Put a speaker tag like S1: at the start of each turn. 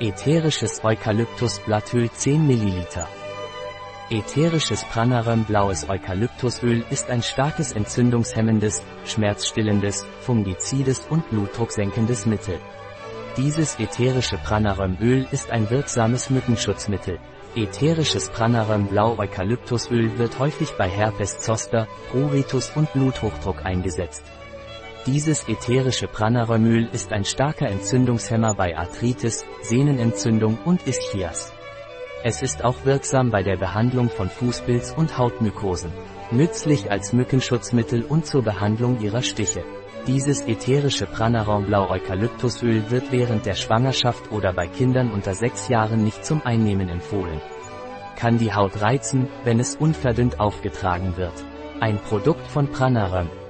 S1: Ätherisches Eukalyptusblattöl 10 ml. Ätherisches Pranaröm blaues Eukalyptusöl ist ein starkes entzündungshemmendes, schmerzstillendes, fungizides und blutdrucksenkendes Mittel. Dieses ätherische Pranarömöl ist ein wirksames Mückenschutzmittel. Ätherisches Pranaröm blau Eukalyptusöl wird häufig bei Herpes zoster, Pruritus und Bluthochdruck eingesetzt. Dieses ätherische Pranarömöl ist ein starker Entzündungshemmer bei Arthritis, Sehnenentzündung und Ischias. Es ist auch wirksam bei der Behandlung von Fußpilz und Hautmykosen. Nützlich als Mückenschutzmittel und zur Behandlung ihrer Stiche. Dieses ätherische Pranarum Blau Eukalyptusöl wird während der Schwangerschaft oder bei Kindern unter 6 Jahren nicht zum Einnehmen empfohlen. Kann die Haut reizen, wenn es unverdünnt aufgetragen wird. Ein Produkt von Pranarum,